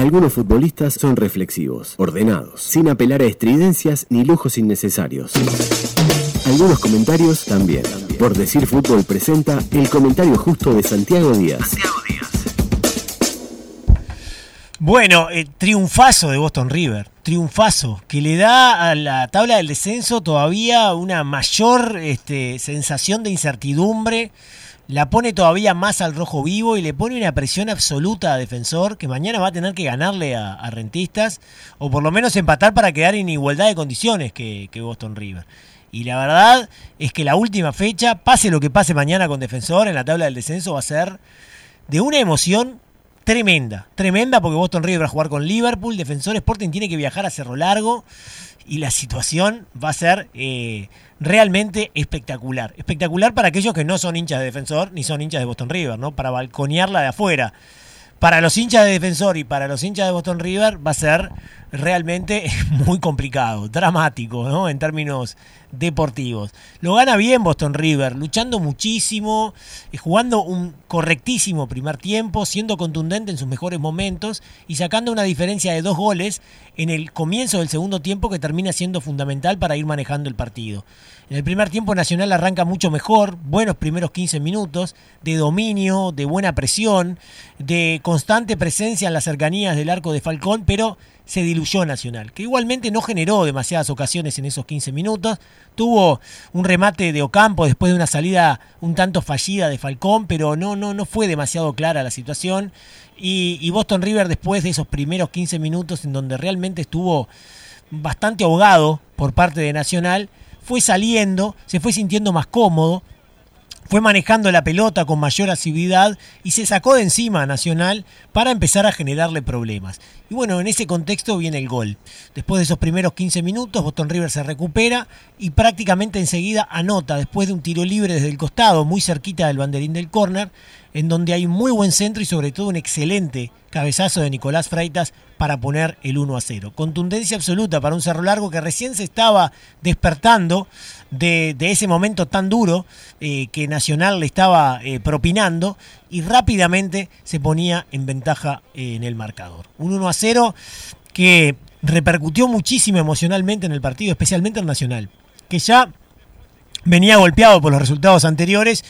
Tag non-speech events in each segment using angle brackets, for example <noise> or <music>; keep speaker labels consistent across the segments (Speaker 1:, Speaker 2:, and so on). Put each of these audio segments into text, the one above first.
Speaker 1: Algunos futbolistas son reflexivos, ordenados, sin apelar a estridencias ni lujos innecesarios. Algunos comentarios también. Por decir fútbol presenta el comentario justo de Santiago Díaz.
Speaker 2: Bueno, eh, triunfazo de Boston River, triunfazo, que le da a la tabla del descenso todavía una mayor este, sensación de incertidumbre, la pone todavía más al rojo vivo y le pone una presión absoluta a Defensor, que mañana va a tener que ganarle a, Rentistas, o por lo menos empatar para quedar en igualdad de condiciones que, que Boston River. Y la verdad es que la última fecha, pase lo que pase mañana con Defensor en la tabla del descenso, va a ser de una emoción tremenda, tremenda porque Boston River va a jugar con Liverpool, Defensor Sporting tiene que viajar a Cerro Largo y la situación va a ser eh, realmente espectacular. Espectacular para aquellos que no son hinchas de Defensor ni son hinchas de Boston River, ¿no? Para balconearla de afuera. Para los hinchas de Defensor y para los hinchas de Boston River va a ser realmente <laughs> muy complicado, dramático, ¿no? En términos deportivos. Lo gana bien Boston River, luchando muchísimo, eh, jugando un correctísimo primer tiempo, siendo contundente en sus mejores momentos y sacando una diferencia de dos goles en el comienzo del segundo tiempo que termina siendo fundamental para ir manejando el partido. En el primer tiempo Nacional arranca mucho mejor, buenos primeros 15 minutos, de dominio, de buena presión, de constante presencia en las cercanías del arco de Falcón, pero se diluyó Nacional, que igualmente no generó demasiadas ocasiones en esos 15 minutos. Tuvo un remate de Ocampo después de una salida un tanto fallida de Falcón, pero no, no, no fue demasiado clara la situación. Y, y Boston River después de esos primeros 15 minutos en donde realmente estuvo bastante ahogado por parte de Nacional, fue saliendo, se fue sintiendo más cómodo, fue manejando la pelota con mayor asiduidad y se sacó de encima a Nacional para empezar a generarle problemas. Y bueno, en ese contexto viene el gol. Después de esos primeros 15 minutos, Boston River se recupera y prácticamente enseguida anota después de un tiro libre desde el costado, muy cerquita del banderín del córner, en donde hay muy buen centro y sobre todo un excelente cabezazo de Nicolás Freitas para poner el 1 a 0. Contundencia absoluta para un Cerro Largo que recién se estaba despertando de, ese momento tan duro eh, que Nacional le estaba eh, propinando y rápidamente se ponía en ventaja eh, en el marcador. Un 1 a 0 que repercutió muchísimo emocionalmente en el partido, especialmente en Nacional, que ya venía golpeado por los resultados anteriores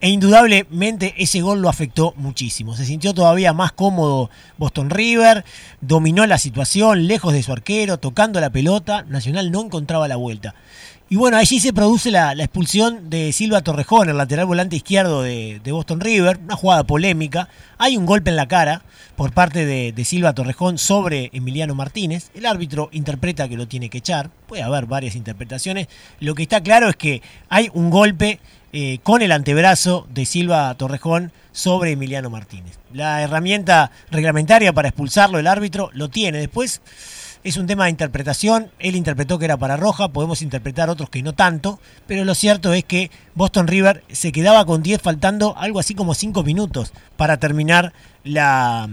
Speaker 2: e indudablemente ese gol lo afectó muchísimo. Se sintió todavía más cómodo Boston River, dominó la situación, lejos de su arquero, tocando la pelota, Nacional no encontraba la vuelta. Y bueno, allí se produce la, expulsión de Silva Torrejón, el lateral volante izquierdo de, Boston River, una jugada polémica. Hay un golpe en la cara por parte de, Silva Torrejón sobre Emiliano Martínez. El árbitro interpreta que lo tiene que echar. Puede haber varias interpretaciones. Lo que está claro es que hay un golpe eh, con el antebrazo de Silva Torrejón sobre Emiliano Martínez. La herramienta reglamentaria para expulsarlo el árbitro lo tiene. Después es un tema de interpretación. Él interpretó que era para Roja, podemos interpretar otros que no tanto, pero lo cierto es que Boston River se quedaba con 10 faltando algo así como 5 minutos para terminar la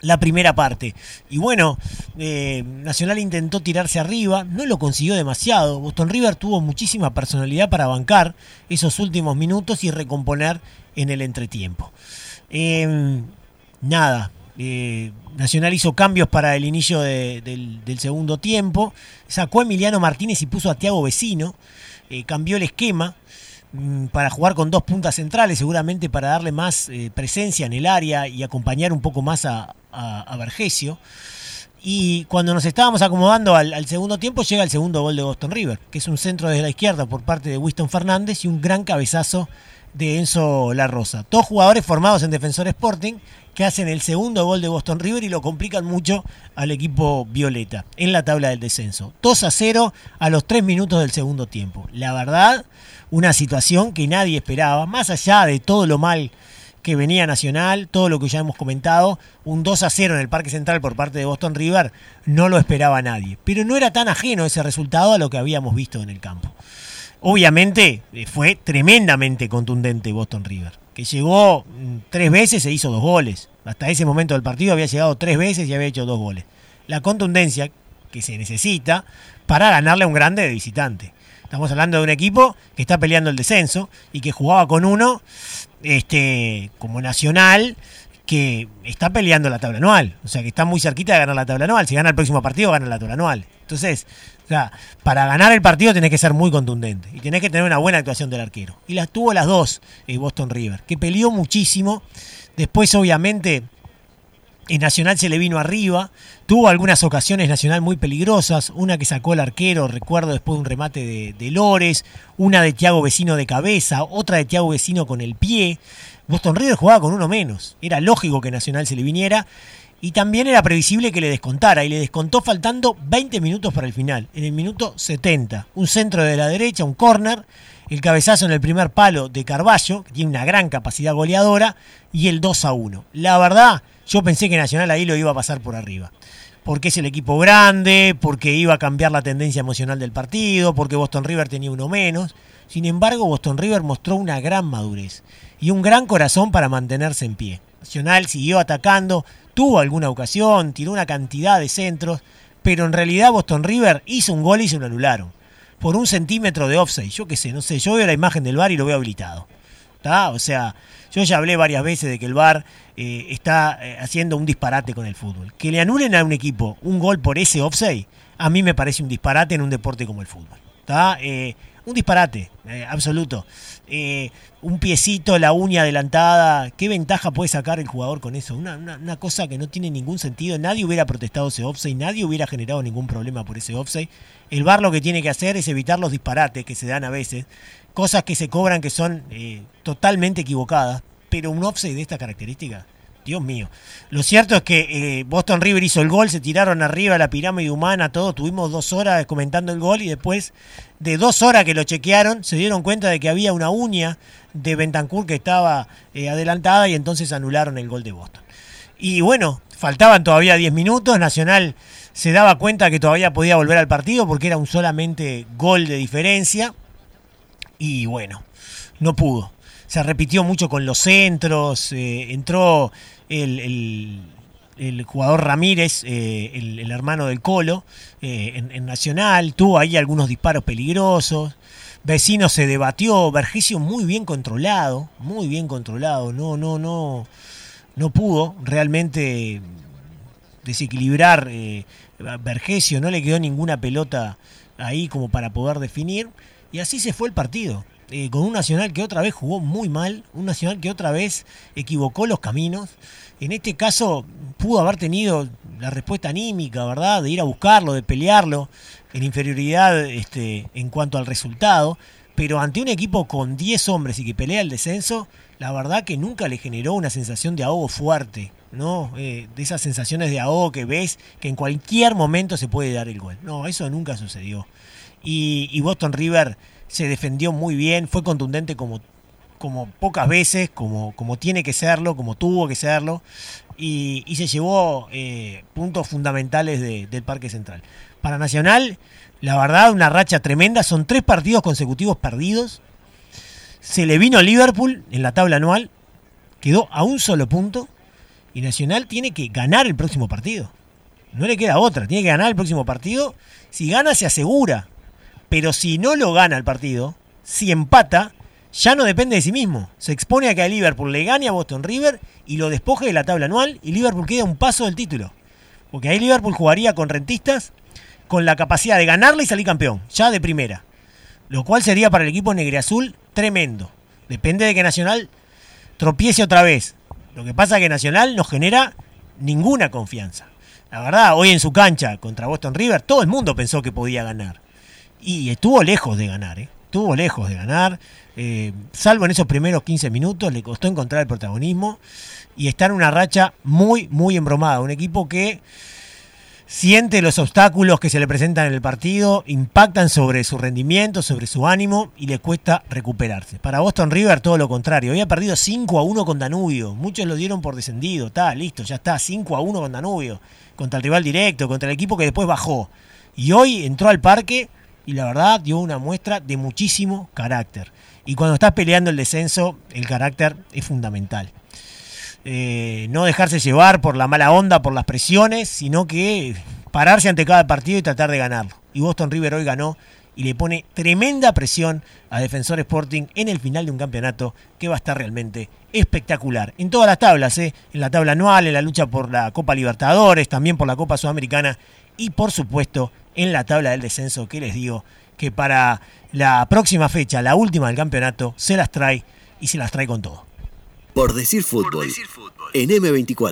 Speaker 2: la primera parte. Y bueno, eh, Nacional intentó tirarse arriba, no lo consiguió demasiado. Boston River tuvo muchísima personalidad para bancar esos últimos minutos y recomponer en el entretiempo. Em, nada, eh, Nacional hizo cambios para el inicio del, segundo tiempo. Sacó a Emiliano Martínez y puso a Tiago Vecino. Eh, cambió el esquema. Mm, para jugar con dos puntas centrales, seguramente para darle más eh, presencia en el área y acompañar un poco más a, a. Y cuando nos estábamos acomodando al, segundo tiempo, llega el segundo gol de Boston River, que es un centro desde la izquierda por parte de Winston Fernández y un gran cabezazo de Enzo La Rosa. Dos jugadores formados en Defensor Sporting que hacen el segundo gol de Boston River y lo complican mucho al equipo violeta en la tabla del descenso. 2 a 0 a los 3 minutos del segundo tiempo. La verdad, una situación que nadie esperaba, más allá de todo lo mal que venía Nacional, todo lo que ya hemos comentado, un 2 a 0 en el Parque Central por parte de Boston River, no lo esperaba nadie. Pero no era tan ajeno ese resultado a lo que habíamos visto en el campo. Obviamente eh, fue tremendamente contundente Boston River, que llegó mm, tres veces e hizo dos goles. Hasta ese momento del partido había llegado tres veces y había hecho dos goles. La contundencia que se necesita para ganarle a un grande de visitante. Estamos hablando de un equipo que está peleando el descenso y que jugaba con uno este, como nacional que está peleando la tabla anual, o sea que está muy cerquita de ganar la tabla anual. Si gana el próximo partido, gana la tabla anual. Entonces, para ganar el partido tenés que ser muy contundente y tenés que tener una buena actuación del arquero. Y las tuvo las dos eh, Boston River, que peleó muchísimo. Después, obviamente, en Nacional se le vino arriba. Tuvo algunas ocasiones Nacional muy peligrosas. Una que sacó el arquero, recuerdo después de un remate de, de Lores. Una de Tiago Vecino de cabeza. Otra de Tiago Vecino con el pie. Boston River jugaba con uno menos. Era lógico que Nacional se le viniera. Y también era previsible que le descontara. Y le descontó faltando 20 minutos para el final. En el minuto 70. Un centro de la derecha, un córner. El cabezazo en el primer palo de Carballo, que tiene una gran capacidad goleadora. Y el 2 a 1. La verdad, yo pensé que Nacional ahí lo iba a pasar por arriba. Porque es el equipo grande, porque iba a cambiar la tendencia emocional del partido, porque Boston River tenía uno menos. Sin embargo, Boston River mostró una gran madurez y un gran corazón para mantenerse en pie. Nacional siguió atacando, tuvo alguna ocasión, tiró una cantidad de centros, pero en realidad Boston River hizo un gol y se lo anularon. Por un centímetro de offside. Yo qué sé, no sé, yo veo la imagen del bar y lo veo habilitado. ¿Está? O sea, yo ya hablé varias veces de que el VAR eh, está eh, haciendo un disparate con el fútbol. Que le anulen a un equipo un gol por ese offside, a mí me parece un disparate en un deporte como el fútbol. ¿Está? Eh, un disparate, eh, absoluto. Eh, un piecito, la uña adelantada, ¿qué ventaja puede sacar el jugador con eso? Una, una, cosa que no tiene ningún sentido. Nadie hubiera protestado ese offside, nadie hubiera generado ningún problema por ese offside. El VAR lo que tiene que hacer es evitar los disparates que se dan a veces, cosas que se cobran que son eh, totalmente equivocadas, pero un offside de esta característica Dios mío. Lo cierto es que eh, Boston River hizo el gol, se tiraron arriba la pirámide humana, todo. Tuvimos dos horas comentando el gol y después de dos horas que lo chequearon, se dieron cuenta de que había una uña de Bentancur que estaba eh, adelantada y entonces anularon el gol de Boston. Y bueno, faltaban todavía 10 minutos. Nacional se daba cuenta que todavía podía volver al partido porque era un solamente gol de diferencia. Y bueno, no pudo se repitió mucho con los centros, eh, entró el, el, jugador Ramírez, eh, el, hermano del Colo, eh, en, Nacional, tuvo ahí algunos disparos peligrosos. Vecino se debatió, Vergesio muy bien controlado, muy bien controlado, no, no, no, no pudo realmente desequilibrar Vergesio, no le quedó ninguna pelota ahí como para poder definir, y así se fue el partido eh, con un Nacional que otra vez jugó muy mal, un Nacional que otra vez equivocó los caminos. En este caso pudo haber tenido la respuesta anímica, ¿verdad? De ir a buscarlo, de pelearlo en inferioridad este, en cuanto al resultado. Pero ante un equipo con 10 hombres y que pelea el descenso, la verdad que nunca le generó una sensación de ahogo fuerte, ¿no? Eh, de esas sensaciones de ahogo que ves que en cualquier momento se puede dar el gol. No, eso nunca sucedió. Y, y Boston River se defendió muy bien, fue contundente como, como pocas veces, como, como tiene que serlo, como tuvo que serlo, y, y se llevó eh, puntos fundamentales de, del Parque Central. Para Nacional, la verdad, una racha tremenda, son tres partidos consecutivos perdidos. Se le vino Liverpool en la tabla anual, quedó a un solo punto, y Nacional tiene que ganar el próximo partido. No le queda otra, tiene que ganar el próximo partido. Si gana, se asegura pero si no lo gana el partido, si empata, ya no depende de sí mismo. Se expone a que a Liverpool le gane a Boston River y lo despoje de la tabla anual y Liverpool queda un paso del título. Porque ahí Liverpool jugaría con rentistas con la capacidad de ganarle y salir campeón, ya de primera. Lo cual sería para el equipo negreazul tremendo. Depende de que Nacional tropiece otra vez. Lo que pasa es que Nacional no genera ninguna confianza. La verdad, hoy en su cancha contra Boston River, todo el mundo pensó que podía ganar y estuvo lejos de ganar, ¿eh? estuvo lejos de ganar, eh, salvo en esos primeros 15 minutos, le costó encontrar el protagonismo y está en una racha muy, muy embromada, un equipo que siente los obstáculos que se le presentan en el partido, impactan sobre su rendimiento, sobre su ánimo y le cuesta recuperarse. Para Boston River todo lo contrario, había perdido 5 a 1 con Danubio, muchos lo dieron por descendido, está listo, ya está, 5 a 1 con Danubio, contra el rival directo, contra el equipo que después bajó. Y hoy entró al parque y la verdad dio una muestra de muchísimo carácter. Y cuando estás peleando el descenso, el carácter es fundamental. Eh, no dejarse llevar por la mala onda, por las presiones, sino que pararse ante cada partido y tratar de ganarlo. Y Boston River hoy ganó y le pone tremenda presión a Defensor Sporting en el final de un campeonato que va a estar realmente espectacular. En todas las tablas, ¿eh? en la tabla anual, en la lucha por la Copa Libertadores, también por la Copa Sudamericana y por supuesto en la tabla del descenso que les digo que para la próxima fecha, la última del campeonato, se las trae y se las trae con todo.
Speaker 1: Por decir fútbol, en M24.